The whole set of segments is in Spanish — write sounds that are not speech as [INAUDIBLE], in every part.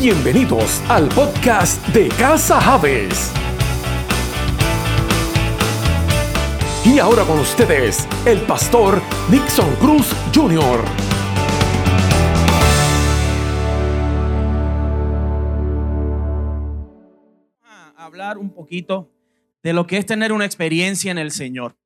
Bienvenidos al podcast de Casa Javes. Y ahora con ustedes, el pastor Nixon Cruz Jr. A hablar un poquito de lo que es tener una experiencia en el Señor.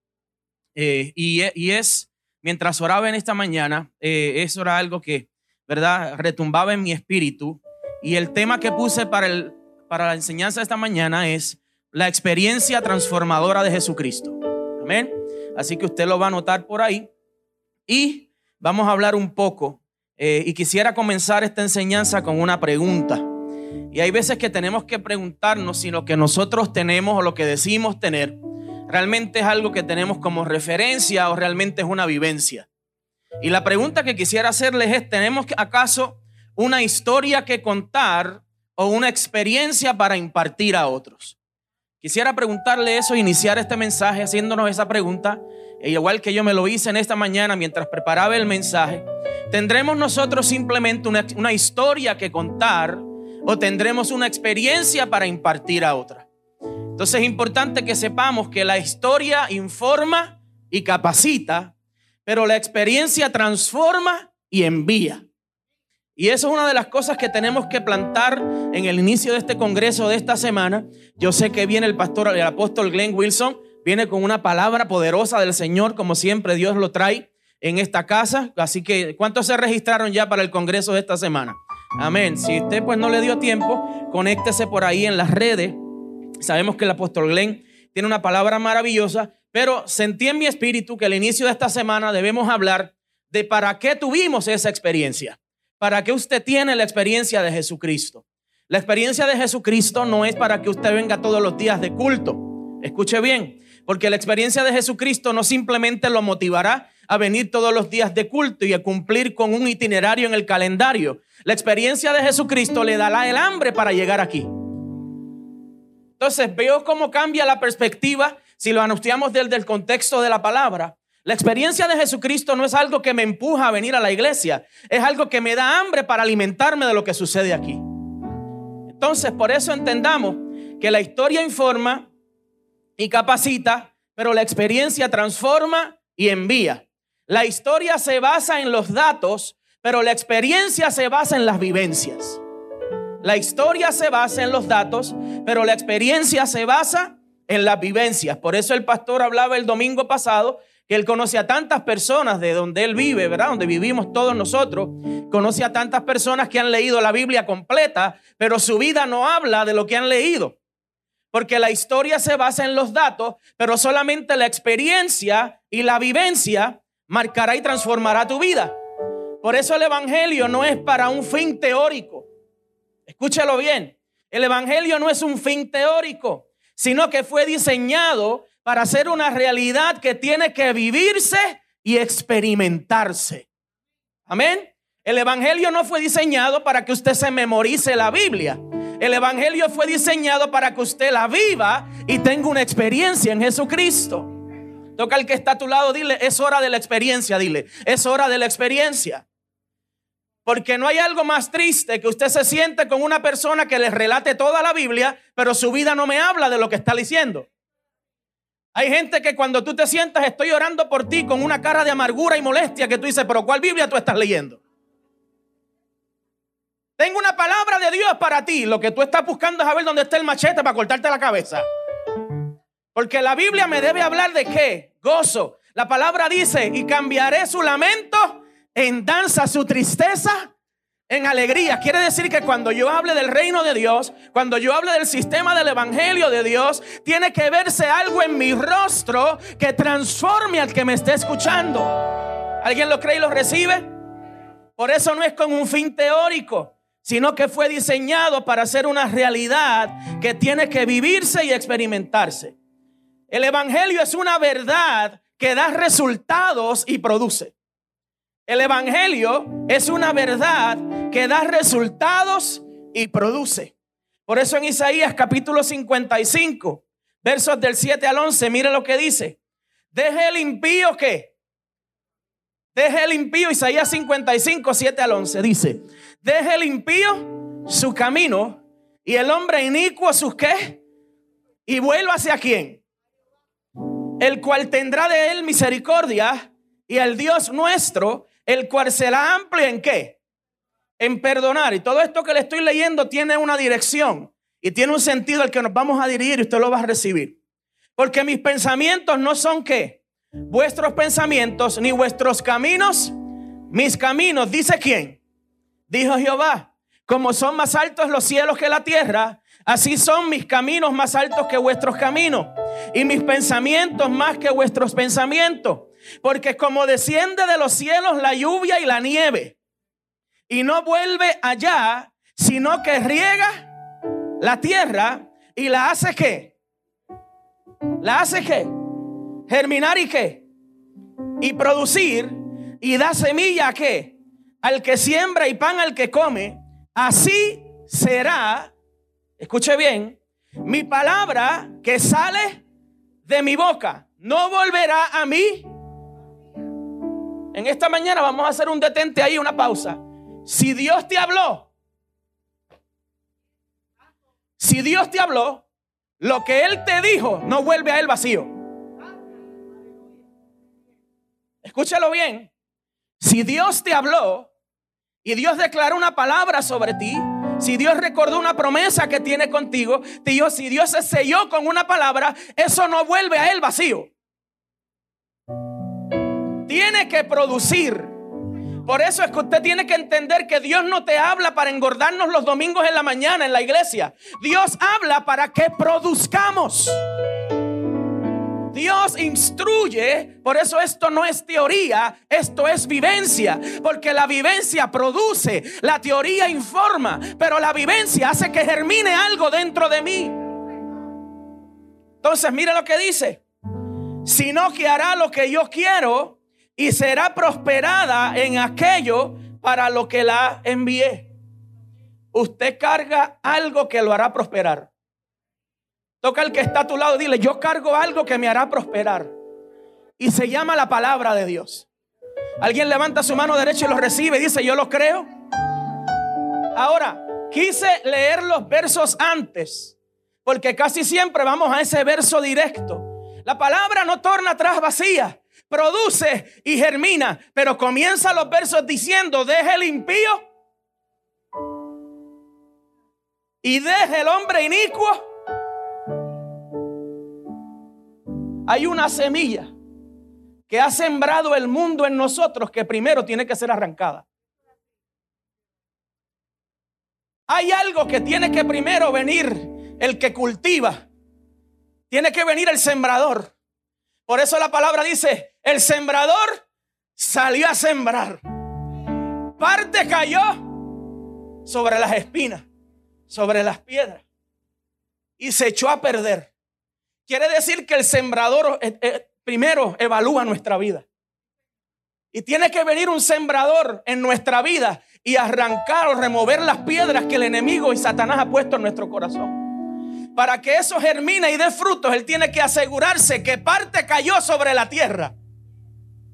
Eh, y, y, es, mientras oraba en esta mañana, eh, eso era algo que, ¿verdad?, retumbaba en mi espíritu. Y el tema que puse para, el, para la enseñanza esta mañana es la experiencia transformadora de Jesucristo. Amén. Así que usted lo va a notar por ahí. Y vamos a hablar un poco. Eh, y quisiera comenzar esta enseñanza con una pregunta. Y hay veces que tenemos que preguntarnos si lo que nosotros tenemos o lo que decimos tener realmente es algo que tenemos como referencia o realmente es una vivencia. Y la pregunta que quisiera hacerles es, ¿tenemos acaso una historia que contar o una experiencia para impartir a otros? Quisiera preguntarle eso, iniciar este mensaje haciéndonos esa pregunta, e igual que yo me lo hice en esta mañana mientras preparaba el mensaje. ¿Tendremos nosotros simplemente una, una historia que contar o tendremos una experiencia para impartir a otra? Entonces es importante que sepamos que la historia informa y capacita, pero la experiencia transforma y envía. Y eso es una de las cosas que tenemos que plantar en el inicio de este congreso de esta semana. Yo sé que viene el pastor, el apóstol Glenn Wilson, viene con una palabra poderosa del Señor, como siempre Dios lo trae en esta casa. Así que, ¿cuántos se registraron ya para el congreso de esta semana? Amén. Si usted pues no le dio tiempo, conéctese por ahí en las redes. Sabemos que el apóstol Glenn tiene una palabra maravillosa, pero sentí en mi espíritu que al inicio de esta semana debemos hablar de para qué tuvimos esa experiencia. ¿Para qué usted tiene la experiencia de Jesucristo? La experiencia de Jesucristo no es para que usted venga todos los días de culto. Escuche bien, porque la experiencia de Jesucristo no simplemente lo motivará a venir todos los días de culto y a cumplir con un itinerario en el calendario. La experiencia de Jesucristo le dará el hambre para llegar aquí. Entonces veo cómo cambia la perspectiva si lo anunciamos desde el contexto de la palabra. La experiencia de Jesucristo no es algo que me empuja a venir a la iglesia, es algo que me da hambre para alimentarme de lo que sucede aquí. Entonces, por eso entendamos que la historia informa y capacita, pero la experiencia transforma y envía. La historia se basa en los datos, pero la experiencia se basa en las vivencias. La historia se basa en los datos, pero la experiencia se basa en las vivencias. Por eso el pastor hablaba el domingo pasado que él conoce a tantas personas de donde él vive, ¿verdad? Donde vivimos todos nosotros. Conoce a tantas personas que han leído la Biblia completa, pero su vida no habla de lo que han leído. Porque la historia se basa en los datos, pero solamente la experiencia y la vivencia marcará y transformará tu vida. Por eso el Evangelio no es para un fin teórico. Escúchalo bien. El Evangelio no es un fin teórico, sino que fue diseñado para ser una realidad que tiene que vivirse y experimentarse. Amén. El Evangelio no fue diseñado para que usted se memorice la Biblia. El Evangelio fue diseñado para que usted la viva y tenga una experiencia en Jesucristo. Toca al que está a tu lado, dile, es hora de la experiencia, dile, es hora de la experiencia. Porque no hay algo más triste que usted se siente con una persona que le relate toda la Biblia, pero su vida no me habla de lo que está diciendo. Hay gente que cuando tú te sientas estoy orando por ti con una cara de amargura y molestia que tú dices, pero ¿cuál Biblia tú estás leyendo? Tengo una palabra de Dios para ti. Lo que tú estás buscando es saber dónde está el machete para cortarte la cabeza. Porque la Biblia me debe hablar de qué? Gozo. La palabra dice, y cambiaré su lamento en danza, su tristeza en alegría. Quiere decir que cuando yo hable del reino de Dios, cuando yo hable del sistema del evangelio de Dios, tiene que verse algo en mi rostro que transforme al que me esté escuchando. ¿Alguien lo cree y lo recibe? Por eso no es con un fin teórico, sino que fue diseñado para ser una realidad que tiene que vivirse y experimentarse. El evangelio es una verdad que da resultados y produce. El Evangelio es una verdad que da resultados y produce. Por eso en Isaías capítulo 55, versos del 7 al 11, mire lo que dice. Deje el impío que. Deje el impío, Isaías 55, 7 al 11, dice. Deje el impío su camino y el hombre inicuo sus qué? Y vuelva hacia quién? El cual tendrá de él misericordia y el Dios nuestro, el cual será amplio en qué? En perdonar. Y todo esto que le estoy leyendo tiene una dirección y tiene un sentido al que nos vamos a dirigir y usted lo va a recibir. Porque mis pensamientos no son qué? Vuestros pensamientos ni vuestros caminos, mis caminos, dice quién? Dijo Jehová, como son más altos los cielos que la tierra, así son mis caminos más altos que vuestros caminos y mis pensamientos más que vuestros pensamientos. Porque como desciende de los cielos la lluvia y la nieve y no vuelve allá, sino que riega la tierra y la hace qué? La hace qué? Germinar y qué? Y producir y da semilla a qué? Al que siembra y pan al que come. Así será, escuche bien, mi palabra que sale de mi boca no volverá a mí. En esta mañana vamos a hacer un detente ahí, una pausa. Si Dios te habló, si Dios te habló, lo que Él te dijo no vuelve a Él vacío. Escúchalo bien. Si Dios te habló y Dios declaró una palabra sobre ti, si Dios recordó una promesa que tiene contigo, si Dios se selló con una palabra, eso no vuelve a Él vacío. Tiene que producir por eso es que usted tiene que entender que Dios no te habla para engordarnos los domingos en la mañana en la iglesia. Dios habla para que produzcamos. Dios instruye, por eso esto no es teoría, esto es vivencia, porque la vivencia produce, la teoría informa, pero la vivencia hace que germine algo dentro de mí. Entonces, mire lo que dice, sino que hará lo que yo quiero y será prosperada en aquello para lo que la envié. Usted carga algo que lo hará prosperar. Toca al que está a tu lado y dile, yo cargo algo que me hará prosperar. Y se llama la palabra de Dios. Alguien levanta su mano derecha y lo recibe y dice, yo lo creo. Ahora, quise leer los versos antes, porque casi siempre vamos a ese verso directo. La palabra no torna atrás vacía produce y germina. Pero comienza los versos diciendo, deje el impío y deje el hombre inicuo. Hay una semilla que ha sembrado el mundo en nosotros que primero tiene que ser arrancada. Hay algo que tiene que primero venir el que cultiva. Tiene que venir el sembrador. Por eso la palabra dice, el sembrador salió a sembrar. Parte cayó sobre las espinas, sobre las piedras, y se echó a perder. Quiere decir que el sembrador eh, eh, primero evalúa nuestra vida. Y tiene que venir un sembrador en nuestra vida y arrancar o remover las piedras que el enemigo y Satanás ha puesto en nuestro corazón para que eso germine y dé frutos, Él tiene que asegurarse que parte cayó sobre la tierra.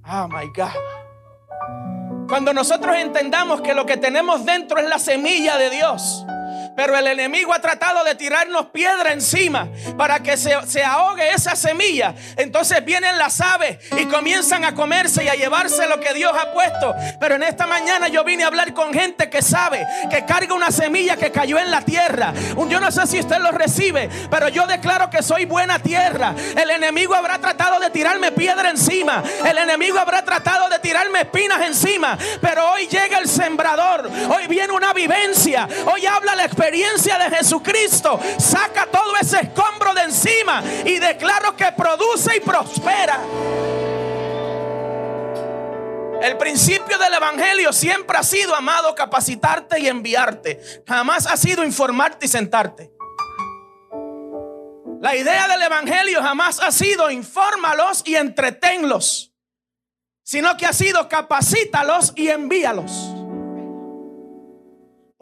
Oh my God. Cuando nosotros entendamos que lo que tenemos dentro es la semilla de Dios pero el enemigo ha tratado de tirarnos piedra encima para que se, ahogue esa semilla. Entonces vienen las aves y comienzan a comerse y a llevarse lo que Dios ha puesto. Pero en esta mañana yo vine a hablar con gente que sabe que carga una semilla que cayó en la tierra. Yo no sé si usted lo recibe, pero yo declaro que soy buena tierra. El enemigo habrá tratado de tirarme piedra encima. El enemigo habrá tratado de tirarme espinas encima. Pero hoy llega el sembrador. Hoy viene una vivencia. Hoy habla la experiencia experiencia de Jesucristo, saca todo ese escombro de encima y declaro que produce y prospera. El principio del Evangelio siempre ha sido, amado, capacitarte y enviarte. Jamás ha sido informarte y sentarte. La idea del Evangelio jamás ha sido infórmalos y entretenlos, sino que ha sido capacítalos y envíalos.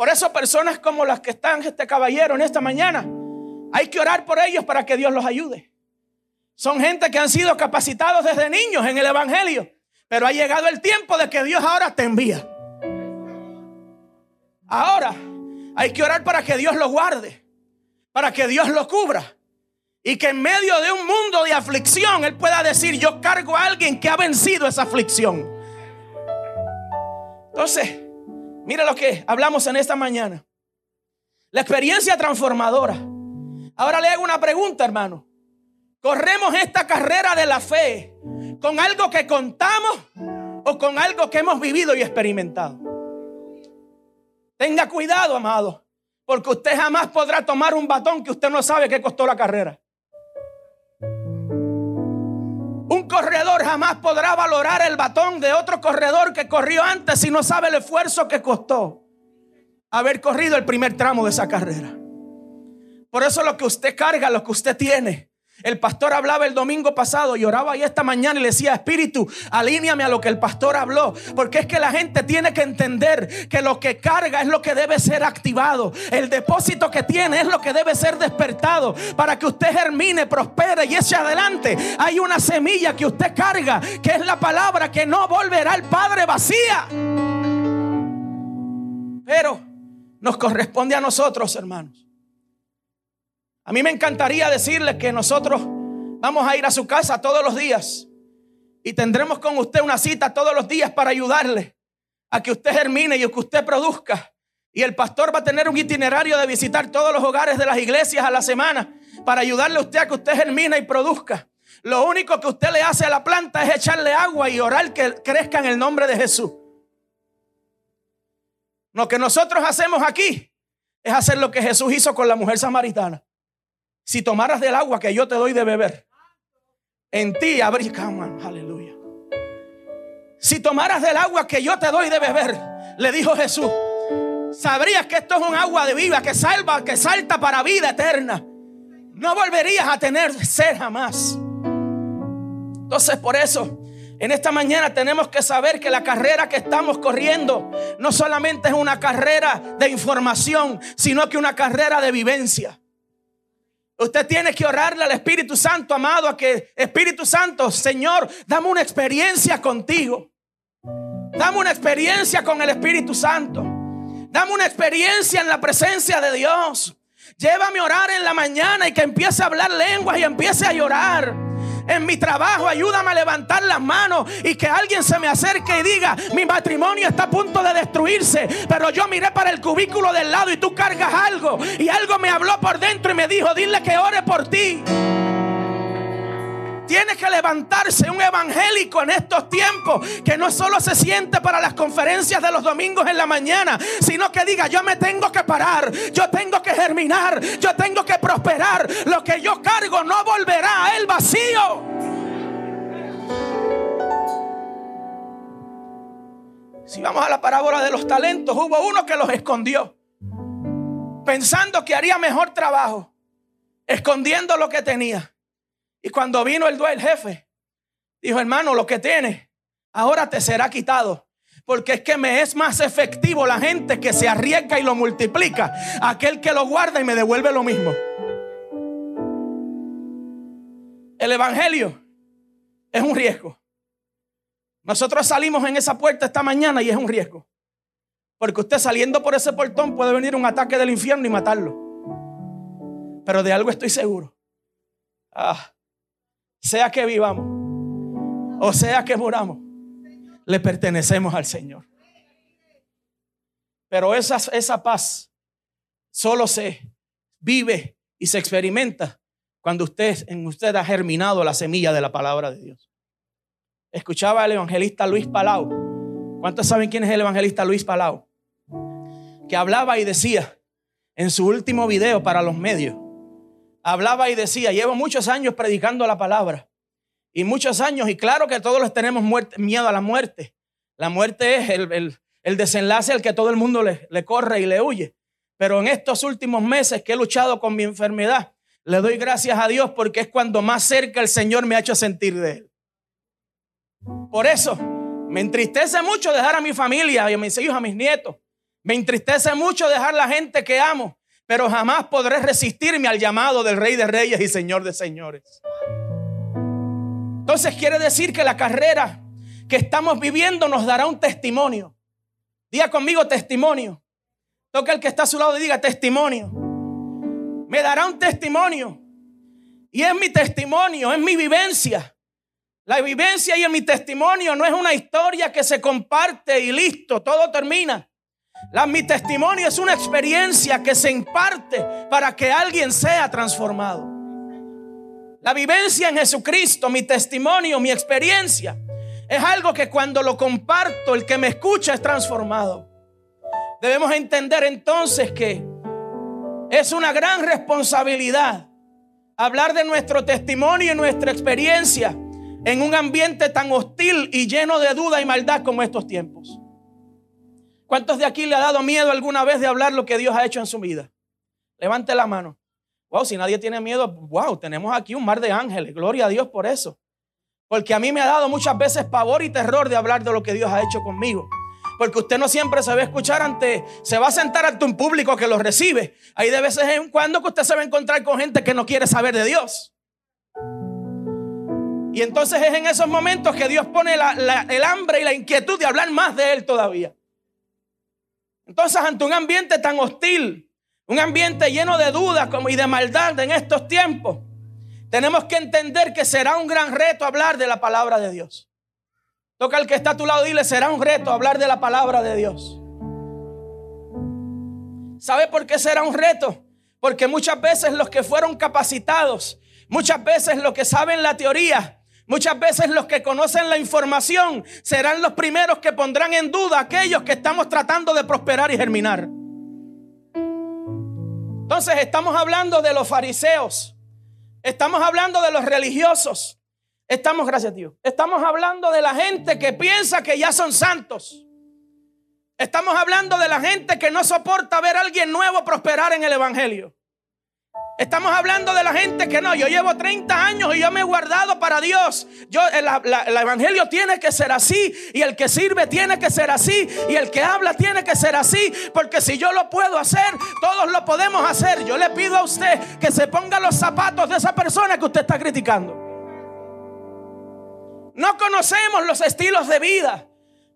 Por eso personas como las que están este caballero en esta mañana, hay que orar por ellos para que Dios los ayude. Son gente que han sido capacitados desde niños en el Evangelio, pero ha llegado el tiempo de que Dios ahora te envía. Ahora, Hay que orar para que Dios lo guarde, para que Dios lo cubra. Y que en medio de un mundo de aflicción Él pueda decir, yo cargo a alguien que ha vencido esa aflicción. Entonces, mira lo que hablamos en esta mañana. La experiencia transformadora. Ahora le hago una pregunta, hermano. ¿Corremos esta carrera de la fe con algo que contamos o con algo que hemos vivido y experimentado? Tenga cuidado, amado, porque usted jamás podrá tomar un batón que usted no sabe que costó la carrera. Corredor jamás podrá valorar el batón de otro corredor que corrió antes si no sabe el esfuerzo que costó haber corrido el primer tramo de esa carrera. Por eso lo que usted carga, lo que usted tiene, el pastor hablaba el domingo pasado y oraba ahí esta mañana y le decía, Espíritu, alíñame a lo que el pastor habló. Porque es que la gente tiene que entender que lo que carga es lo que debe ser activado. El depósito que tiene es lo que debe ser despertado para que usted germine, prospere y eche adelante. Hay una semilla que usted carga, que es la palabra que no volverá al Padre vacía. Pero nos corresponde a nosotros, hermanos a mí me encantaría decirle que nosotros vamos a ir a su casa todos los días y tendremos con usted una cita todos los días para ayudarle a que usted germine y que usted produzca. Y el pastor va a tener un itinerario de visitar todos los hogares de las iglesias a la semana para ayudarle a usted a que usted germine y produzca. Lo único que usted le hace a la planta es echarle agua y orar que crezca en el nombre de Jesús. Lo que nosotros hacemos aquí es hacer lo que Jesús hizo con la mujer samaritana. Si tomaras del agua que yo te doy de beber, en ti habría, aleluya. Si tomaras del agua que yo te doy de beber, le dijo Jesús, sabrías que esto es un agua de vida que salva, que salta para vida eterna. No volverías a tener sed jamás. Entonces, por eso, en esta mañana tenemos que saber que la carrera que estamos corriendo no solamente es una carrera de información, sino que una carrera de vivencia. Usted tiene que orarle al Espíritu Santo, amado, a que Espíritu Santo, Señor, dame una experiencia contigo. Dame una experiencia con el Espíritu Santo. Dame una experiencia en la presencia de Dios. Llévame a orar en la mañana y que empiece a hablar lenguas y empiece a llorar en mi trabajo, ayúdame a levantar las manos y que alguien se me acerque y diga, mi matrimonio está a punto de destruirse, pero yo miré para el cubículo del lado y tú cargas algo y algo me habló por dentro y me dijo, dile que ore por ti. Tiene que levantarse un evangélico en estos tiempos que no solo se siente para las conferencias de los domingos en la mañana, sino que diga, yo me tengo que parar, yo tengo que germinar, yo tengo que prosperar. Lo que yo cargo no volverá a él vacío. Si vamos a la parábola de los talentos, hubo uno que los escondió, pensando que haría mejor trabajo, escondiendo lo que tenía. Y cuando vino el el jefe, dijo, hermano, lo que tienes, ahora te será quitado. Porque es que me es más efectivo la gente que se arriesga y lo multiplica, aquel que lo guarda y me devuelve lo mismo. El Evangelio es un riesgo. Nosotros salimos en esa puerta esta mañana y es un riesgo. Porque usted saliendo por ese portón puede venir un ataque del infierno y matarlo. Pero de algo estoy seguro. Ah, sea que vivamos o sea que muramos, le pertenecemos al Señor. Pero esa, esa paz solo se vive y se experimenta cuando usted en usted ha germinado la semilla de la palabra de Dios. Escuchaba al evangelista Luis Palau. ¿Cuántos saben quién es el evangelista Luis Palau? Que hablaba y decía en su último video para los medios hablaba y decía, llevo muchos años predicando la palabra. Y muchos años, y claro que todos los tenemos miedo a la muerte. La muerte es el, desenlace al que todo el mundo le, le corre y le huye. Pero en estos últimos meses que he luchado con mi enfermedad, le doy gracias a Dios porque es cuando más cerca el Señor me ha hecho sentir de Él. Por eso me entristece mucho dejar a mi familia y a mis hijos, a mis nietos. Me entristece mucho dejar la gente que amo pero jamás podré resistirme al llamado del Rey de Reyes y Señor de Señores. Entonces quiere decir que la carrera que estamos viviendo nos dará un testimonio. Diga conmigo testimonio. Toca el que está a su lado y diga testimonio. Me dará un testimonio. Y es mi testimonio, es mi vivencia. La vivencia y en mi testimonio no es una historia que se comparte y listo, todo termina. La, mi testimonio es una experiencia que se imparte para que alguien sea transformado. La vivencia en Jesucristo, mi testimonio, mi experiencia, es algo que cuando lo comparto, el que me escucha es transformado. Debemos entender entonces que es una gran responsabilidad hablar de nuestro testimonio y nuestra experiencia en un ambiente tan hostil y lleno de duda y maldad como estos tiempos. ¿Cuántos de aquí le ha dado miedo alguna vez de hablar lo que Dios ha hecho en su vida? Levante la mano. Wow, si nadie tiene miedo, wow, tenemos aquí un mar de ángeles. Gloria a Dios por eso. Porque a mí me ha dado muchas veces pavor y terror de hablar de lo que Dios ha hecho conmigo. Porque usted no siempre se va a escuchar ante, se va a sentar ante un público que lo recibe. Hay de veces en cuando que usted se va a encontrar con gente que no quiere saber de Dios. Y entonces es en esos momentos que Dios pone el hambre y la inquietud de hablar más de Él todavía. Entonces, ante un ambiente tan hostil, un ambiente lleno de dudas y de maldad en estos tiempos, tenemos que entender que será un gran reto hablar de la palabra de Dios. Toca al que está a tu lado dile, será un reto hablar de la palabra de Dios. ¿Sabe por qué será un reto? Porque muchas veces los que fueron capacitados, muchas veces los que saben la teoría, Muchas veces los que conocen la información serán los primeros que pondrán en duda aquellos que estamos tratando de prosperar y germinar. Entonces estamos hablando de los fariseos, estamos hablando de los religiosos, estamos, gracias a Dios, estamos hablando de la gente que piensa que ya son santos. Estamos hablando de la gente que no soporta ver a alguien nuevo prosperar en el Evangelio. Estamos hablando de la gente que no, yo llevo 30 años y yo me he guardado para Dios. Yo, el, el, evangelio tiene que ser así y el que sirve tiene que ser así y el que habla tiene que ser así, porque si yo lo puedo hacer, todos lo podemos hacer. Yo le pido a usted que se ponga los zapatos de esa persona que usted está criticando. No conocemos los estilos de vida,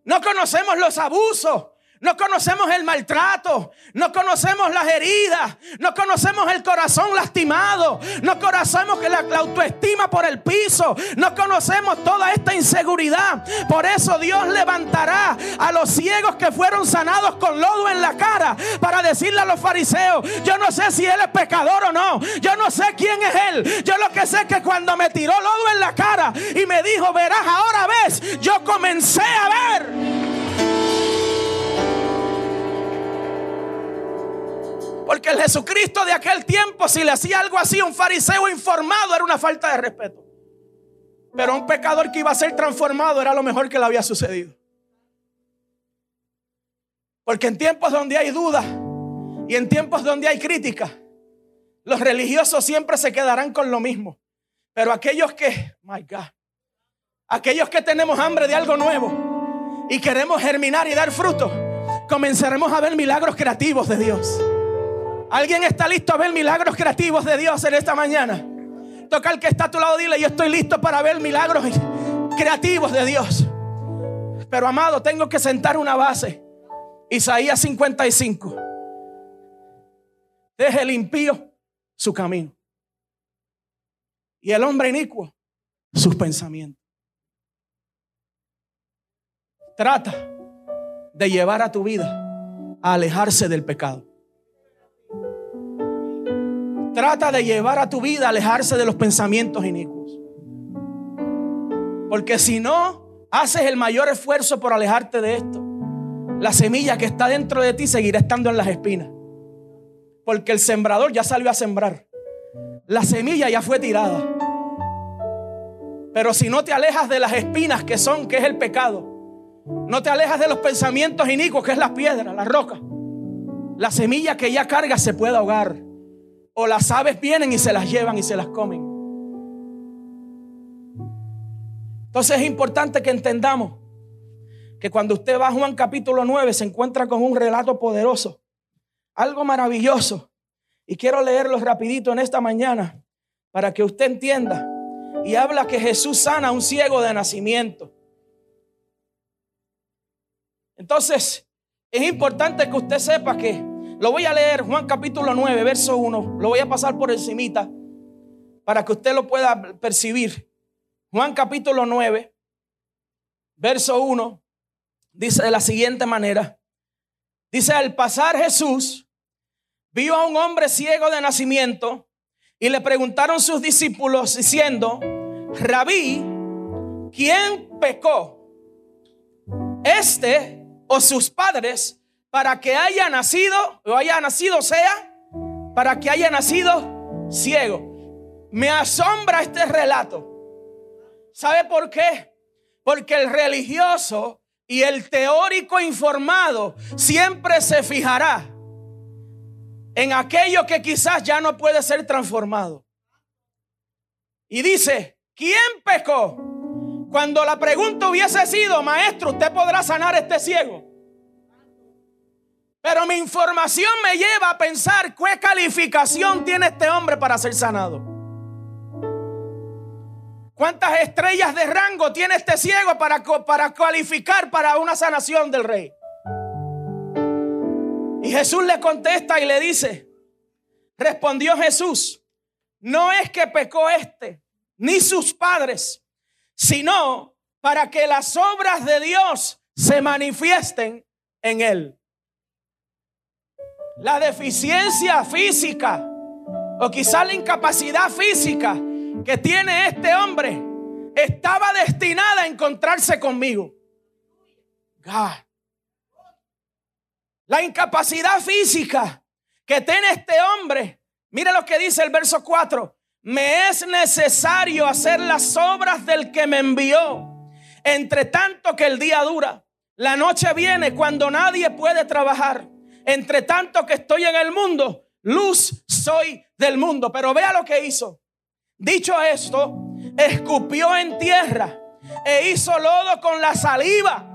no conocemos los abusos, no conocemos el maltrato, no conocemos las heridas, no conocemos el corazón lastimado, no conocemos la, la, autoestima por el piso, no conocemos toda esta inseguridad. Por eso Dios levantará a los ciegos que fueron sanados con lodo en la cara para decirle a los fariseos, yo no sé si él es pecador o no, yo no sé quién es él, yo lo que sé es que cuando me tiró lodo en la cara y me dijo, verás ahora ves, yo comencé a ver. Porque el Jesucristo de aquel tiempo, si le hacía algo así un fariseo informado, era una falta de respeto. Pero un pecador que iba a ser transformado era lo mejor que le había sucedido. Porque en tiempos donde hay duda y en tiempos donde hay crítica, los religiosos siempre se quedarán con lo mismo. Pero aquellos que, my God, aquellos que tenemos hambre de algo nuevo y queremos germinar y dar fruto, comenzaremos a ver milagros creativos de Dios. ¿Alguien está listo a ver milagros creativos de Dios en esta mañana? Toca al que está a tu lado, dile, yo estoy listo para ver milagros creativos de Dios. Pero amado, tengo que sentar una base. Isaías 55. Deje el impío su camino. Y el hombre inicuo sus pensamientos. Trata de llevar a tu vida a alejarse del pecado. Trata de llevar a tu vida a alejarse de los pensamientos inicuos. Porque si no haces el mayor esfuerzo por alejarte de esto, la semilla que está dentro de ti seguirá estando en las espinas. Porque el sembrador ya salió a sembrar. La semilla ya fue tirada. Pero si no te alejas de las espinas que son, que es el pecado, no te alejas de los pensamientos inicuos, que es la piedra, la roca, la semilla que ya carga se puede ahogar. O las aves vienen y se las llevan y se las comen. Entonces es importante que entendamos que cuando usted va a Juan capítulo 9 se encuentra con un relato poderoso, algo maravilloso. Y quiero leerlo rapidito en esta mañana para que usted entienda. Y habla que Jesús sana a un ciego de nacimiento. Entonces, es importante que usted sepa que Lo voy a leer, Juan capítulo 9, verso 1. Lo voy a pasar por encimita para que usted lo pueda percibir. Juan capítulo 9, verso 1, dice de la siguiente manera. Dice, al pasar Jesús, vio a un hombre ciego de nacimiento y le preguntaron sus discípulos diciendo, Rabí, ¿quién pecó? ¿Este o sus padres para que haya nacido o haya nacido sea para que haya nacido ciego? Me asombra este relato. ¿Sabe por qué? Porque el religioso y el teórico informado siempre se fijará en aquello que quizás ya no puede ser transformado. Y dice, ¿quién pecó? Cuando la pregunta hubiese sido, maestro, ¿usted podrá sanar a este ciego? Pero mi información me lleva a pensar qué calificación tiene este hombre para ser sanado. ¿Cuántas estrellas de rango tiene este ciego para, para cualificar para una sanación del rey? Y Jesús le contesta y le dice, respondió Jesús, no es que pecó este, ni sus padres, sino para que las obras de Dios se manifiesten en él. La deficiencia física o quizá la incapacidad física que tiene este hombre estaba destinada a encontrarse conmigo. God. La incapacidad física que tiene este hombre. Mire lo que dice el verso 4. Me es necesario hacer las obras del que me envió. Entre tanto que el día dura. La noche viene cuando nadie puede trabajar. Entre tanto que estoy en el mundo, luz soy del mundo. Pero vea lo que hizo. Dicho esto, escupió en tierra e hizo lodo con la saliva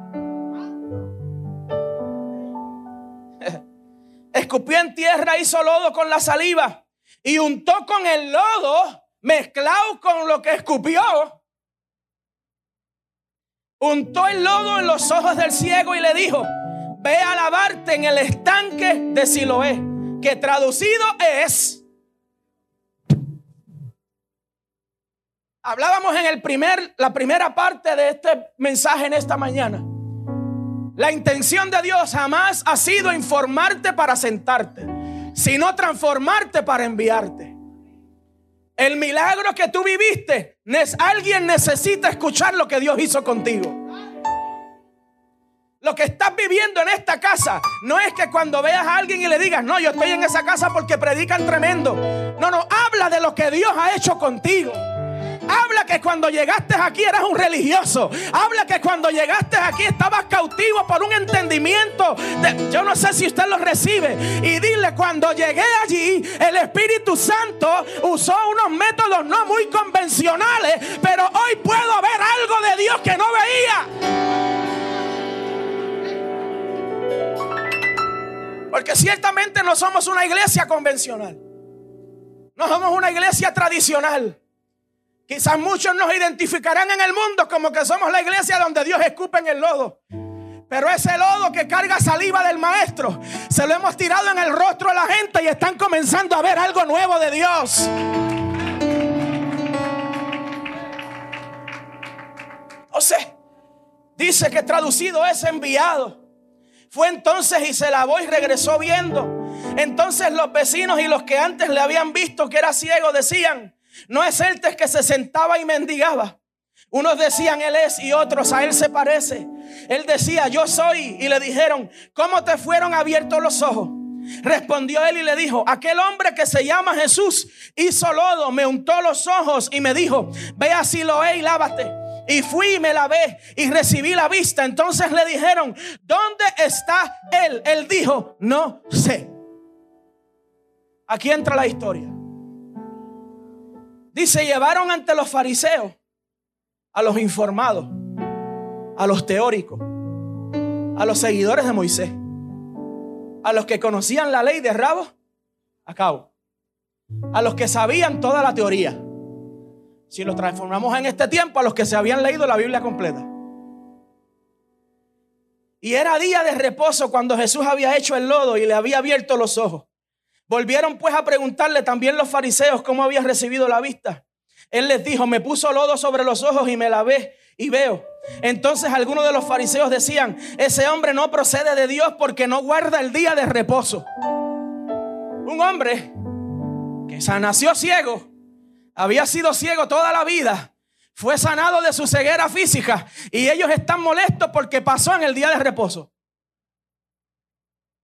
[LAUGHS] escupió en tierra, hizo lodo con la saliva y untó con el lodo, mezclado con lo que escupió, untó el lodo en los ojos del ciego y le dijo, ve a lavarte en el estanque de Siloé, que traducido es, hablábamos en el primer, la primera parte de este mensaje en esta mañana la intención de Dios jamás ha sido informarte para sentarte, sino transformarte para enviarte. El milagro que tú viviste, alguien necesita escuchar lo que Dios hizo contigo. Lo que estás viviendo en esta casa no es que cuando veas a alguien y le digas, no, yo estoy en esa casa porque predican tremendo. No, no, habla de lo que Dios ha hecho contigo. Habla que cuando llegaste aquí eras un religioso. Habla que cuando llegaste aquí estabas cautivo por un entendimiento. yo no sé si usted lo recibe. Y dile, cuando llegué allí, el Espíritu Santo usó unos métodos no muy convencionales, pero hoy puedo ver algo de Dios que no veía. Porque ciertamente no somos una iglesia convencional. No somos una iglesia tradicional. Quizás muchos nos identificarán en el mundo como que somos la iglesia donde Dios escupe en el lodo. Pero ese lodo que carga saliva del maestro, se lo hemos tirado en el rostro a la gente y están comenzando a ver algo nuevo de Dios. Sea, dice que traducido es enviado. Fue entonces y se lavó y regresó viendo. Entonces los vecinos y los que antes le habían visto que era ciego decían, no es el que se sentaba y mendigaba. Unos decían él es y otros a él se parece. Él decía yo soy y le dijeron, ¿cómo te fueron abiertos los ojos? Respondió él y le dijo, aquel hombre que se llama Jesús hizo lodo, me untó los ojos y me dijo, ve a Siloé y lávate. Y fui y me lavé y recibí la vista. Entonces le dijeron, ¿dónde está él? Él dijo, no sé. Aquí entra la historia. Dice, llevaron ante los fariseos a los informados, a los teóricos, a los seguidores de Moisés, a los que conocían la ley de rabo a cabo, a los que sabían toda la teoría. Si lo transformamos en este tiempo, a los que se habían leído la Biblia completa. Y era día de reposo cuando Jesús había hecho el lodo y le había abierto los ojos. Volvieron pues a preguntarle también los fariseos cómo había recibido la vista. Él les dijo, me puso lodo sobre los ojos y me lavé y veo. Entonces algunos de los fariseos decían, ese hombre no procede de Dios porque no guarda el día de reposo. Un hombre que nació ciego, había sido ciego toda la vida, fue sanado de su ceguera física y ellos están molestos porque pasó en el día de reposo.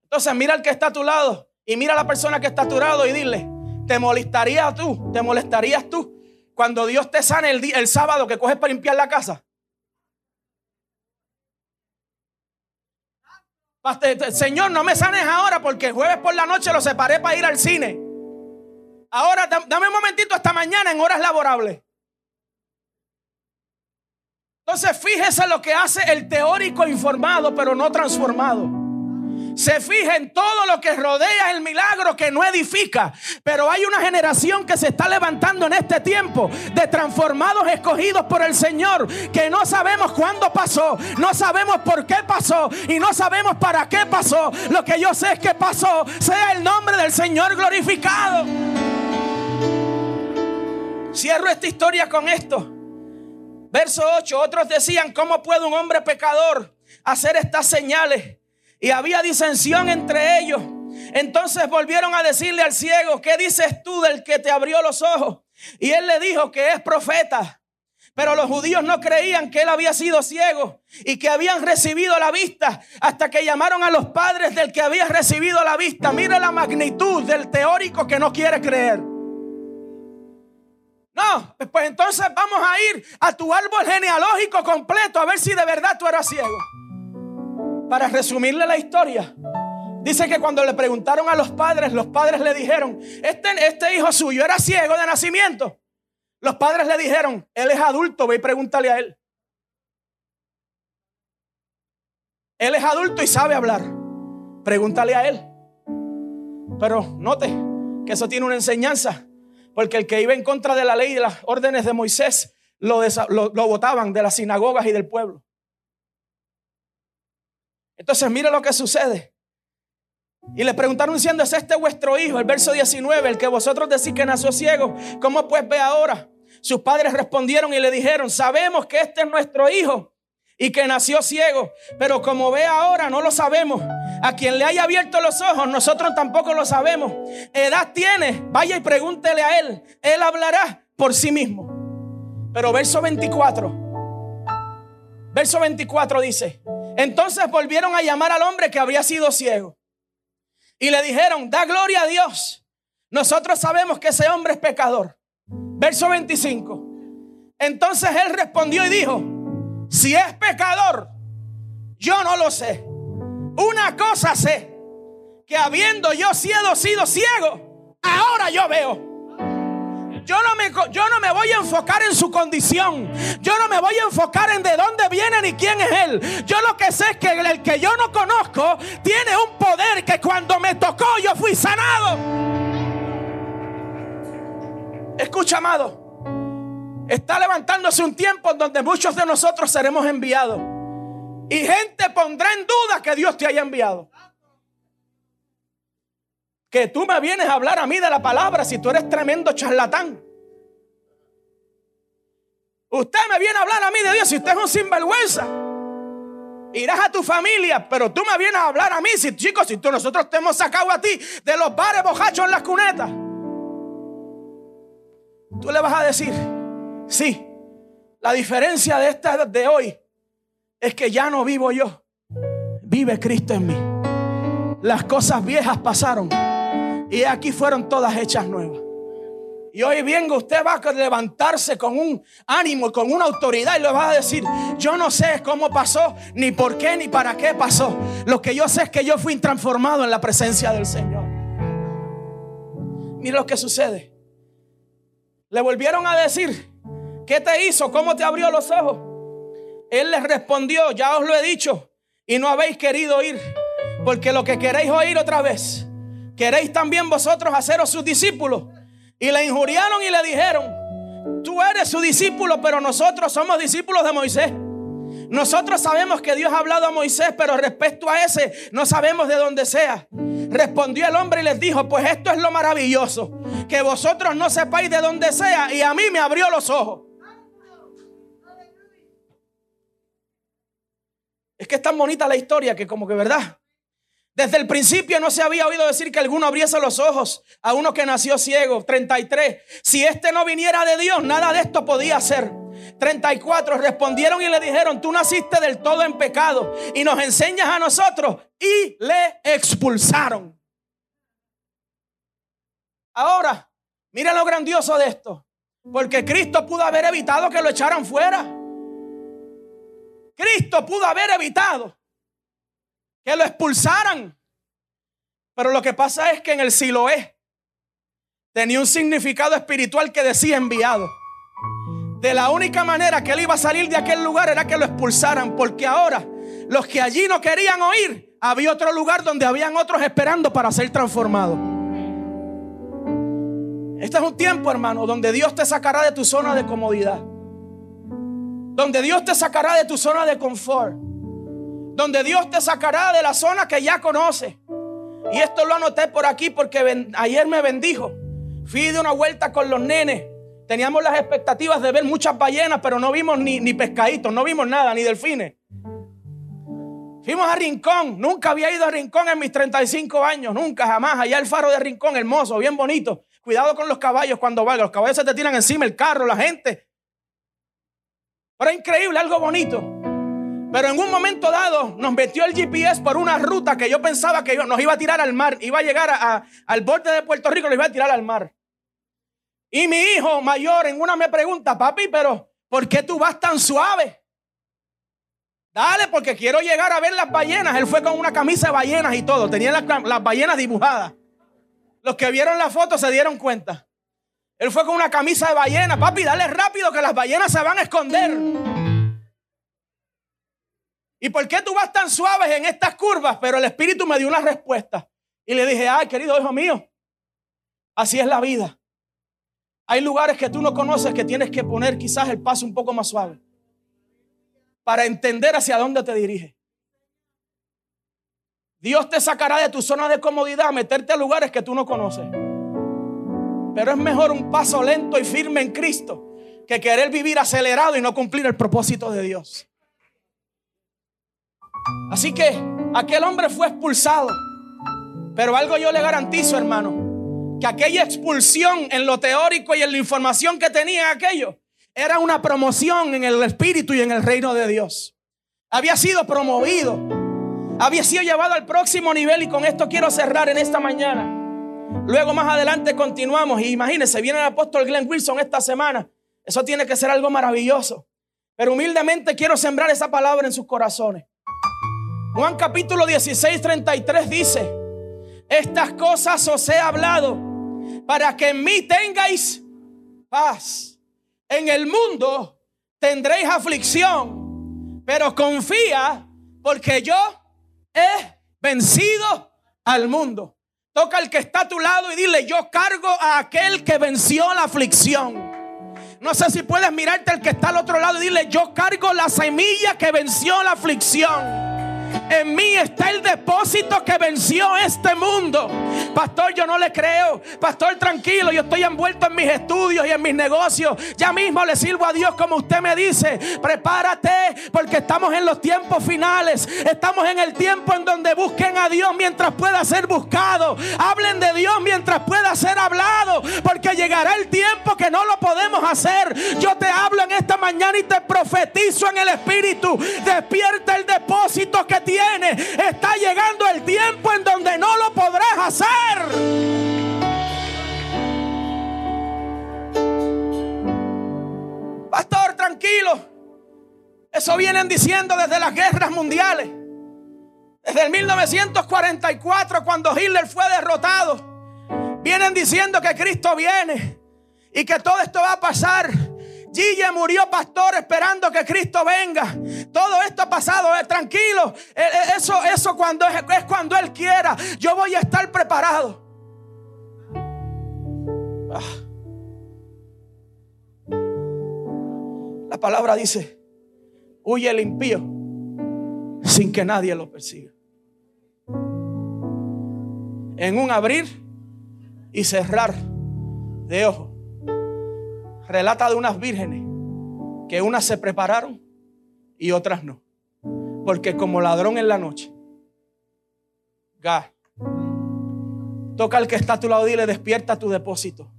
Entonces mira al que está a tu lado y mira a la persona que está a tu lado y dile, ¿te molestaría tú? ¿Te molestarías tú cuando Dios te sane el, el sábado que coges para limpiar la casa? Señor, no me sanes ahora porque el jueves por la noche lo separé para ir al cine. Ahora dame un momentito hasta mañana en horas laborables. Entonces fíjese lo que hace el teórico informado pero no transformado. Se fija en todo lo que rodea el milagro que no edifica. Pero hay una generación que se está levantando en este tiempo de transformados escogidos por el Señor que no sabemos cuándo pasó, no sabemos por qué pasó y no sabemos para qué pasó. Lo que yo sé es que pasó, sea el nombre del Señor glorificado. Cierro esta historia con esto. Verso 8, otros decían, ¿cómo puede un hombre pecador hacer estas señales? Y había disensión entre ellos. Entonces volvieron a decirle al ciego, ¿qué dices tú del que te abrió los ojos? Y él le dijo que es profeta. Pero los judíos no creían que él había sido ciego y que habían recibido la vista hasta que llamaron a los padres del que había recibido la vista. Mira la magnitud del teórico que no quiere creer. No, pues entonces vamos a ir a tu árbol genealógico completo a ver si de verdad tú eras ciego. Para resumirle la historia, dice que cuando le preguntaron a los padres, los padres le dijeron, este, este hijo suyo era ciego de nacimiento. Los padres le dijeron, él es adulto, ve y pregúntale a él. Él es adulto y sabe hablar. Pregúntale a él. Pero note que eso tiene una enseñanza. Porque el que iba en contra de la ley y de las órdenes de Moisés lo, lo, votaban de las sinagogas y del pueblo. Entonces mire lo que sucede. Y le preguntaron diciendo, ¿es este vuestro hijo? El verso 19, el que vosotros decís que nació ciego. ¿Cómo pues ve ahora? Sus padres respondieron y le dijeron, sabemos que este es nuestro hijo y que nació ciego, pero como ve ahora no lo sabemos. A quien le haya abierto los ojos, nosotros tampoco lo sabemos. Edad tiene, vaya y pregúntele a él, él hablará por sí mismo. Pero verso 24, verso 24 dice, entonces volvieron a llamar al hombre que había sido ciego y le dijeron, da gloria a Dios. Nosotros sabemos que ese hombre es pecador. Verso 25. Entonces él respondió y dijo, si es pecador, yo no lo sé. Una cosa sé, que habiendo yo sido, sido ciego, ahora yo veo. Yo no, me, yo no me voy a enfocar en su condición. Yo no me voy a enfocar en de dónde viene ni quién es él. Yo lo que sé es que el que yo no conozco tiene un poder que cuando me tocó yo fui sanado. Escucha, amado. Está levantándose un tiempo en donde muchos de nosotros seremos enviados. Y gente pondrá en duda que Dios te haya enviado. Que tú me vienes a hablar a mí de la palabra si tú eres tremendo charlatán. Usted me viene a hablar a mí de Dios si usted es un sinvergüenza. Irás a tu familia, pero tú me vienes a hablar a mí si chicos, si tú nosotros te hemos sacado a ti de los bares bojachos en las cunetas. Tú le vas a decir, Sí, la diferencia de esta de hoy es que ya no vivo yo, vive Cristo en mí. Las cosas viejas pasaron y aquí fueron todas hechas nuevas. Y hoy vengo, usted va a levantarse con un ánimo, con una autoridad y le va a decir, yo no sé cómo pasó, ni por qué, ni para qué pasó. Lo que yo sé es que yo fui transformado en la presencia del Señor. Mira lo que sucede. Le volvieron a decir, ¿Qué te hizo? ¿Cómo te abrió los ojos? Él les respondió, ya os lo he dicho y no habéis querido oír, porque lo que queréis oír otra vez, queréis también vosotros haceros sus discípulos. Y le injuriaron y le dijeron, tú eres su discípulo, pero nosotros somos discípulos de Moisés. Nosotros sabemos que Dios ha hablado a Moisés, pero respecto a ese no sabemos de dónde sea. Respondió el hombre y les dijo, pues esto es lo maravilloso, que vosotros no sepáis de dónde sea y a mí me abrió los ojos. Es que es tan bonita la historia que como que verdad. Desde el principio no se había oído decir que alguno abriese los ojos a uno que nació ciego. 33. Si este no viniera de Dios, nada de esto podía ser. 34 respondieron y le dijeron, tú naciste del todo en pecado y nos enseñas a nosotros y le expulsaron. Ahora, mira lo grandioso de esto, porque Cristo pudo haber evitado que lo echaran fuera. Cristo pudo haber evitado que lo expulsaran. Pero lo que pasa es que en el Siloé tenía un significado espiritual que decía enviado. De la única manera que él iba a salir de aquel lugar era que lo expulsaran, porque ahora los que allí no querían oír, había otro lugar donde habían otros esperando para ser transformados. Este es un tiempo, hermano, donde Dios te sacará de tu zona de comodidad. Donde Dios te sacará de tu zona de confort. Donde Dios te sacará de la zona que ya conoces. Y esto lo anoté por aquí porque ayer me bendijo. Fui de una vuelta con los nenes Teníamos las expectativas de ver muchas ballenas, pero no vimos ni, ni pescaditos, no vimos nada, ni delfines. Fuimos a Rincón, nunca había ido a Rincón en mis 35 años, nunca, jamás. Allá el faro de Rincón, hermoso, bien bonito. Cuidado con los caballos cuando vayan, los caballos se te tiran encima, el carro, la gente. Pero increíble, algo bonito. Pero en un momento dado nos metió el GPS por una ruta que yo pensaba que nos iba a tirar al mar, iba a llegar al borde de Puerto Rico, nos iba a tirar al mar. Y mi hijo mayor en una me pregunta, papi, pero ¿por qué tú vas tan suave? Dale, porque quiero llegar a ver las ballenas. Él fue con una camisa de ballenas y todo. Tenía las ballenas dibujadas. Los que vieron la foto se dieron cuenta. Él fue con una camisa de ballena. Papi, dale rápido que las ballenas se van a esconder. ¿Y por qué tú vas tan suaves en estas curvas? Pero el Espíritu me dio una respuesta. Y le dije, ay, querido hijo mío, así es la vida. Hay lugares que tú no conoces que tienes que poner quizás el paso un poco más suave para entender hacia dónde te dirige. Dios te sacará de tu zona de comodidad, meterte a lugares que tú no conoces. Pero es mejor un paso lento y firme en Cristo que querer vivir acelerado y no cumplir el propósito de Dios. Así que aquel hombre fue expulsado. Pero algo yo le garantizo, hermano que aquella expulsión en lo teórico y en la información que tenía aquello era una promoción en el espíritu y en el reino de Dios. Había sido promovido, había sido llevado al próximo nivel y con esto quiero cerrar en esta mañana. Luego más adelante continuamos y imagínense, viene el apóstol Glenn Wilson esta semana. Eso tiene que ser algo maravilloso. Pero humildemente quiero sembrar esa palabra en sus corazones. Juan capítulo 16, 33 dice, estas cosas os he hablado para que en mí tengáis paz. En el mundo tendréis aflicción, pero confía porque yo he vencido al mundo. Toca al que está a tu lado y dile, yo cargo a aquel que venció la aflicción. No sé si puedes mirarte al que está al otro lado y dile, yo cargo la semilla que venció la aflicción. En mí está el depósito que venció este mundo. Pastor, yo no le creo. Pastor, tranquilo, yo estoy envuelto en mis estudios y en mis negocios. Ya mismo le sirvo a Dios como usted me dice. Prepárate porque estamos en los tiempos finales. Estamos en el tiempo en donde busquen a Dios mientras pueda ser buscado. Hablen de Dios mientras pueda ser hablado. Porque llegará el tiempo que no lo podemos hacer. Yo te hablo en esta mañana y te profetizo en el Espíritu. Despierta el depósito que Está llegando el tiempo en donde no lo podrás hacer. Pastor, tranquilo. Eso vienen diciendo desde las guerras mundiales. Desde el 1944, cuando Hitler fue derrotado. Vienen diciendo que Cristo viene y que todo esto va a pasar. Gille murió pastor esperando que Cristo venga. Todo esto ha pasado, eh, tranquilo. Eh, eh, eso, eso cuando es, es cuando Él quiera. Yo voy a estar preparado. Ah. La palabra dice, huye el impío sin que nadie lo persiga. En un abrir y cerrar de ojos. Relata de unas vírgenes que unas se prepararon y otras no. Porque como ladrón en la noche, toca al que está a tu lado, dile, despierta tu depósito.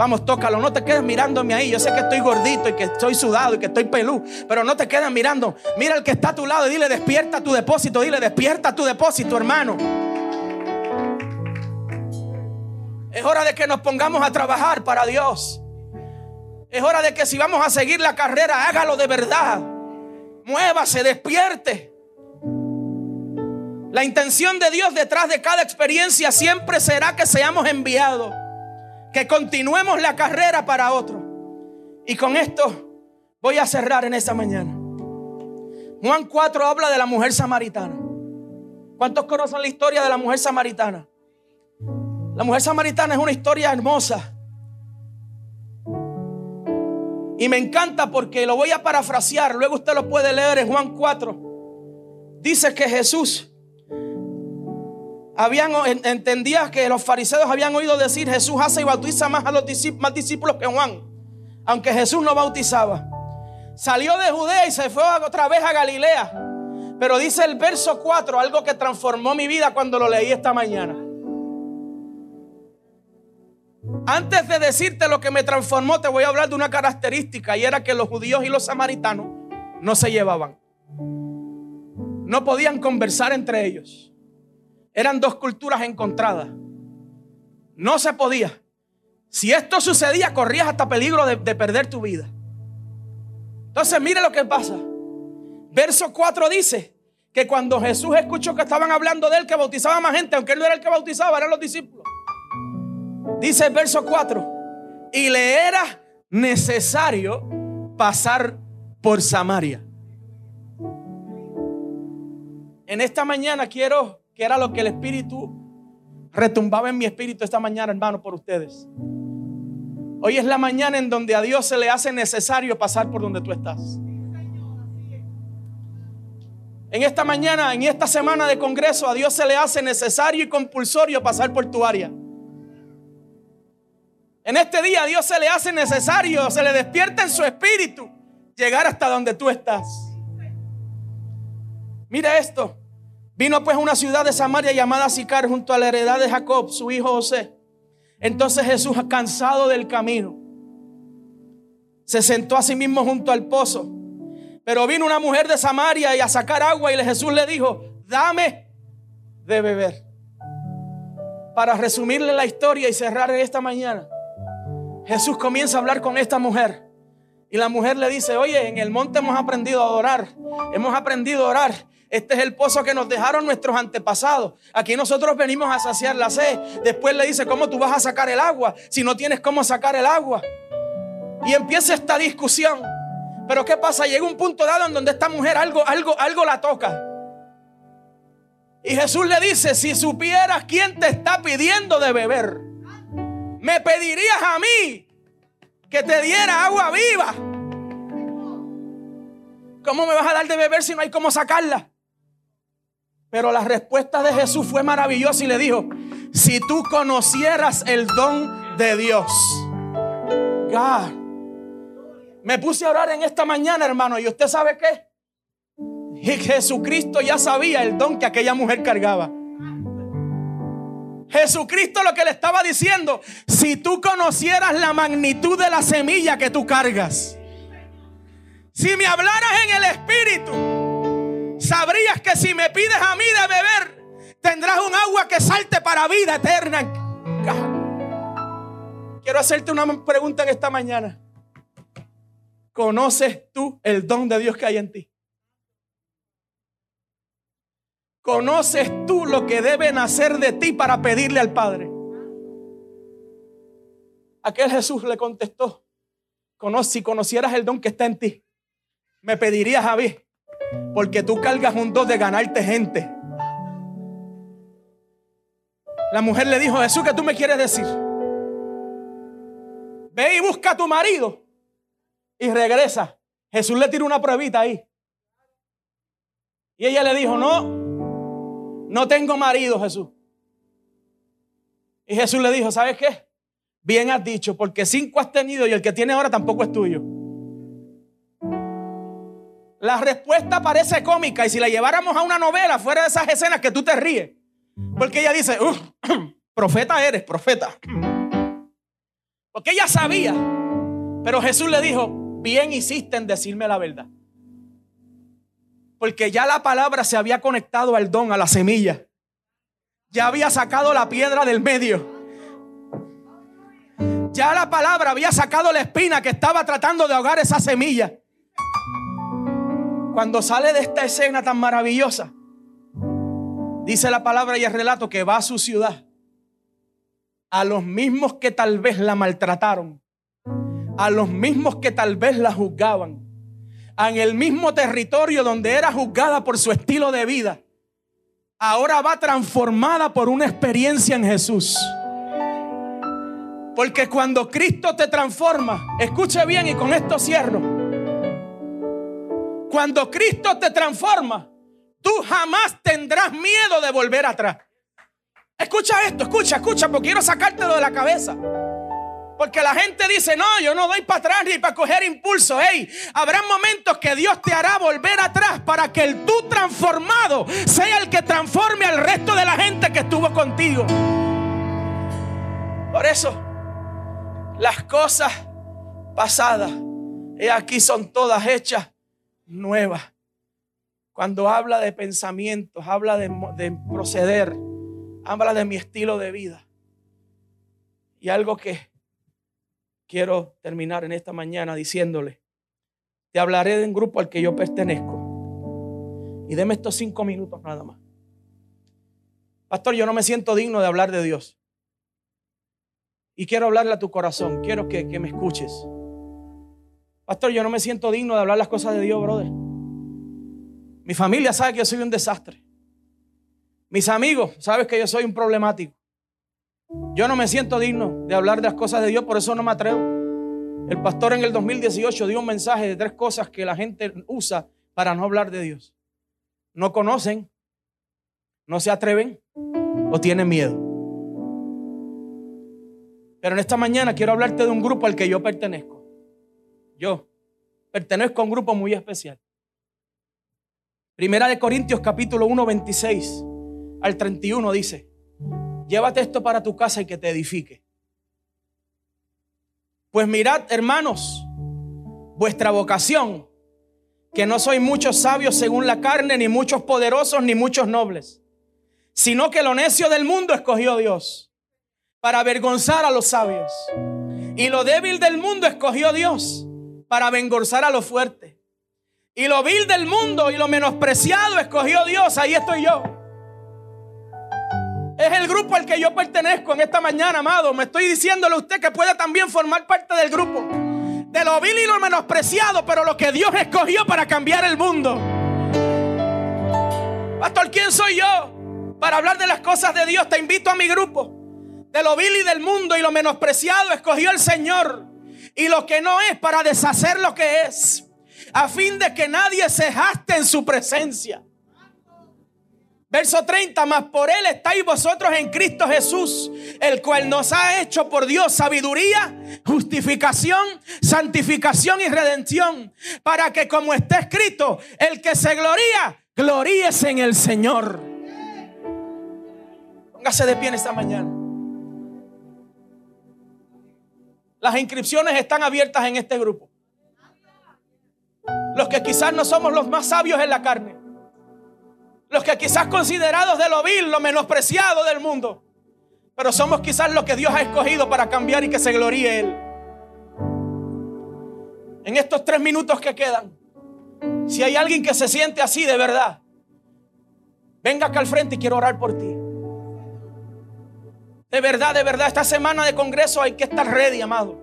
Vamos, tócalo, no te quedes mirándome ahí. Yo sé que estoy gordito y que estoy sudado y que estoy pelú, pero no te quedes mirando. Mira al que está a tu lado y dile, despierta tu depósito. Dile, despierta tu depósito, hermano. Es hora de que nos pongamos a trabajar para Dios. Es hora de que si vamos a seguir la carrera, hágalo de verdad. Muévase, despierte. La intención de Dios detrás de cada experiencia siempre será que seamos enviados que continuemos la carrera para otro. Y con esto voy a cerrar en esta mañana. Juan 4 habla de la mujer samaritana. ¿Cuántos conocen la historia de la mujer samaritana? La mujer samaritana es una historia hermosa. Y me encanta porque lo voy a parafrasear. Luego usted lo puede leer en Juan 4. Dice que Jesús habían, entendía que los fariseos habían oído decir Jesús hace y bautiza más a los más discípulos que Juan, aunque Jesús no bautizaba. Salió de Judea y se fue otra vez a Galilea. Pero dice el verso 4, algo que transformó mi vida cuando lo leí esta mañana. Antes de decirte lo que me transformó, te voy a hablar de una característica y era que los judíos y los samaritanos no se llevaban. No podían conversar entre ellos. Eran dos culturas encontradas. No se podía. Si esto sucedía, corrías hasta peligro de, perder tu vida. Entonces, mire lo que pasa. Verso 4 dice que cuando Jesús escuchó que estaban hablando de él, que bautizaba más gente, aunque él no era el que bautizaba, eran los discípulos. Dice el verso 4, y le era necesario pasar por Samaria. En esta mañana quiero que era lo que el Espíritu retumbaba en mi espíritu esta mañana, hermano, por ustedes. Hoy es la mañana en donde a Dios se le hace necesario pasar por donde tú estás. En esta mañana, en esta semana de congreso, a Dios se le hace necesario y compulsorio pasar por tu área. En este día Dios se le hace necesario, se le despierta en su espíritu llegar hasta donde tú estás. Mira esto. Vino pues una ciudad de Samaria llamada Sicar junto a la heredad de Jacob, su hijo José. Entonces Jesús, cansado del camino, se sentó a sí mismo junto al pozo. Pero vino una mujer de Samaria y a sacar agua y Jesús le dijo, dame de beber. Para resumirle la historia y cerrar esta mañana, Jesús comienza a hablar con esta mujer. Y la mujer le dice, oye, en el monte hemos aprendido a adorar, hemos aprendido a orar. Este es el pozo que nos dejaron nuestros antepasados. Aquí nosotros venimos a saciar la sed. Después le dice, ¿cómo tú vas a sacar el agua si no tienes cómo sacar el agua? Y empieza esta discusión. Pero ¿qué pasa? Llega un punto dado en donde esta mujer algo, algo, algo la toca. Y Jesús le dice, si supieras quién te está pidiendo de beber, me pedirías a mí que te diera agua viva. ¿Cómo me vas a dar de beber si no hay cómo sacarla? Pero la respuesta de Jesús fue maravillosa y le dijo, si tú conocieras el don de Dios. God. Me puse a orar en esta mañana, hermano, y usted sabe qué? Y Jesucristo ya sabía el don que aquella mujer cargaba. Jesucristo lo que le estaba diciendo, si tú conocieras la magnitud de la semilla que tú cargas, si me hablaras en el Espíritu, sabrías que si me pides a mí de beber, tendrás un agua que salte para vida eterna. Quiero hacerte una pregunta en esta mañana. ¿Conoces tú el don de Dios que hay en ti? ¿Conoces tú lo que deben hacer de ti para pedirle al Padre? Aquel Jesús le contestó, si conocieras el don que está en ti, me pedirías a mí porque tú cargas un dos de ganarte gente. La mujer le dijo, Jesús, ¿qué tú me quieres decir? Ve y busca a tu marido y regresa. Jesús le tira una pruebita ahí. Y ella le dijo, no, no tengo marido, Jesús. Y Jesús le dijo, ¿sabes qué? Bien has dicho, porque cinco has tenido y el que tiene ahora tampoco es tuyo. La respuesta parece cómica y si la lleváramos a una novela fuera de esas escenas que tú te ríes. Porque ella dice, [CLEARS THROAT] profeta eres, profeta. Porque ella sabía. Pero Jesús le dijo, bien hiciste en decirme la verdad. Porque ya la palabra se había conectado al don, a la semilla. Ya había sacado la piedra del medio. Ya la palabra había sacado la espina que estaba tratando de ahogar esa semilla. Cuando sale de esta escena tan maravillosa, dice la palabra y el relato que va a su ciudad, a los mismos que tal vez la maltrataron, a los mismos que tal vez la juzgaban, en el mismo territorio donde era juzgada por su estilo de vida, ahora va transformada por una experiencia en Jesús. Porque cuando Cristo te transforma, escuche bien y con esto cierro. Cuando Cristo te transforma, tú jamás tendrás miedo de volver atrás. Escucha esto, escucha, escucha, porque quiero sacártelo de la cabeza. Porque la gente dice, no, yo no doy para atrás ni para coger impulso. Hey, habrá momentos que Dios te hará volver atrás para que el tú transformado sea el que transforme al resto de la gente que estuvo contigo. Por eso, las cosas pasadas, y aquí son todas hechas nueva. Cuando habla de pensamientos, habla de, proceder, habla de mi estilo de vida. Y algo que quiero terminar en esta mañana diciéndole, te hablaré de un grupo al que yo pertenezco. Y deme estos cinco minutos nada más. Pastor, yo no me siento digno de hablar de Dios. Y quiero hablarle a tu corazón, quiero que, que me escuches. Pastor, yo no me siento digno de hablar las cosas de Dios, brother. Mi familia sabe que yo soy un desastre. Mis amigos saben que yo soy un problemático. Yo no me siento digno de hablar de las cosas de Dios, por eso no me atrevo. El pastor en el 2018 dio un mensaje de tres cosas que la gente usa para no hablar de Dios. No conocen, no se atreven o tienen miedo. Pero en esta mañana quiero hablarte de un grupo al que yo pertenezco. Yo pertenezco a un grupo muy especial. Primera de Corintios capítulo 1, 26 al 31 dice, llévate esto para tu casa y que te edifique. Pues mirad, hermanos, vuestra vocación, que no sois muchos sabios según la carne, ni muchos poderosos, ni muchos nobles, sino que lo necio del mundo escogió Dios para avergonzar a los sabios. Y lo débil del mundo escogió Dios para vengorzar a lo fuerte. Y lo vil del mundo y lo menospreciado escogió Dios. Ahí estoy yo. Es el grupo al que yo pertenezco en esta mañana, amado. Me estoy diciéndole a usted que puede también formar parte del grupo. De lo vil y lo menospreciado, pero lo que Dios escogió para cambiar el mundo. Pastor, ¿quién soy yo? Para hablar de las cosas de Dios, te invito a mi grupo. De lo vil y del mundo y lo menospreciado escogió el Señor y lo que no es para deshacer lo que es, a fin de que nadie se jaste en su presencia. Verso 30, más por él estáis vosotros en Cristo Jesús, el cual nos ha hecho por Dios sabiduría, justificación, santificación y redención, para que como está escrito, el que se gloría, gloríese en el Señor. Póngase de pie en esta mañana. Las inscripciones están abiertas en este grupo. Los que quizás no somos los más sabios en la carne. Los que quizás considerados de lo vil, lo menospreciado del mundo. Pero somos quizás los que Dios ha escogido para cambiar y que se gloríe Él. En estos tres minutos que quedan, si hay alguien que se siente así de verdad, venga acá al frente y quiero orar por ti. De verdad, de verdad, esta semana de congreso hay que estar ready, amado.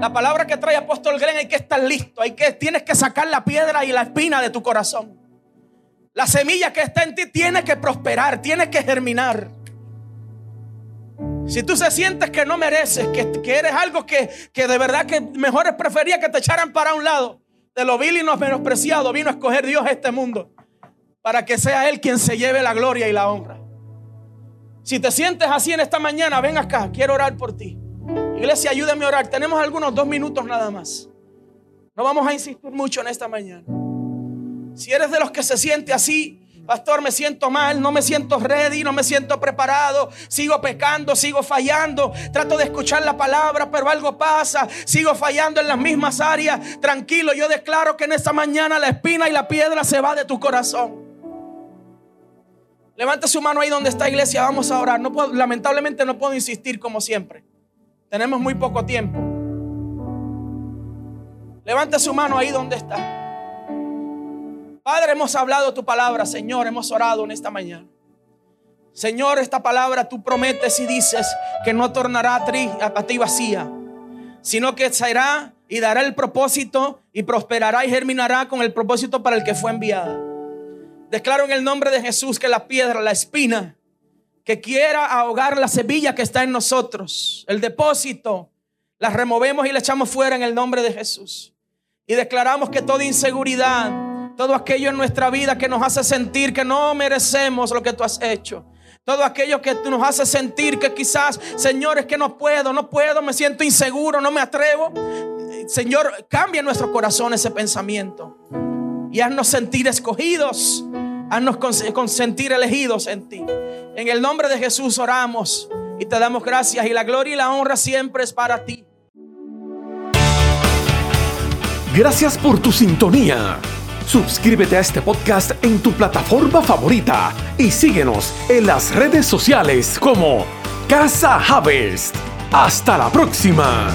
La palabra que trae apóstol Glen hay que estar listo. Hay que, tienes que sacar la piedra y la espina de tu corazón. La semilla que está en ti tiene que prosperar, tiene que germinar. Si tú se sientes que no mereces, que, que eres algo que, que, de verdad que mejor prefería que te echaran para un lado, de lo vil y no menospreciado, vino a escoger Dios este mundo. para que sea Él quien se lleve la gloria y la honra. Si te sientes así en esta mañana, ven acá, quiero orar por ti. Iglesia, ayúdame a orar. Tenemos algunos dos minutos nada más. No vamos a insistir mucho en esta mañana. Si eres de los que se siente así, pastor, me siento mal, no me siento ready, no me siento preparado, sigo pecando, sigo fallando, trato de escuchar la palabra, pero algo pasa, sigo fallando en las mismas áreas. Tranquilo, yo declaro que en esta mañana la espina y la piedra se va de tu corazón. Levante su mano ahí donde está iglesia, vamos a orar. No lamentablemente no puedo insistir como siempre. Tenemos muy poco tiempo. Levante su mano ahí donde está. Padre, hemos hablado tu palabra, Señor, hemos orado en esta mañana. Señor, esta palabra tú prometes y dices que no tornará a ti, vacía, sino que será y dará el propósito y prosperará y germinará con el propósito para el que fue enviada. Declaro en el nombre de Jesús que la piedra, la espina, que quiera ahogar la semilla que está en nosotros, el depósito, la removemos y la echamos fuera en el nombre de Jesús. Y declaramos que toda inseguridad, todo aquello en nuestra vida que nos hace sentir que no merecemos lo que tú has hecho, todo aquello que nos hace sentir que quizás, Señor, es que no puedo, no puedo, me siento inseguro, no me atrevo. Señor, cambia en nuestro corazón ese pensamiento y haznos sentir escogidos, haznos sentir elegidos en ti. En el nombre de Jesús oramos y te damos gracias y la gloria y la honra siempre es para ti. Gracias por tu sintonía. Suscríbete a este podcast en tu plataforma favorita y síguenos en las redes sociales como Casa Harvest. Hasta la próxima.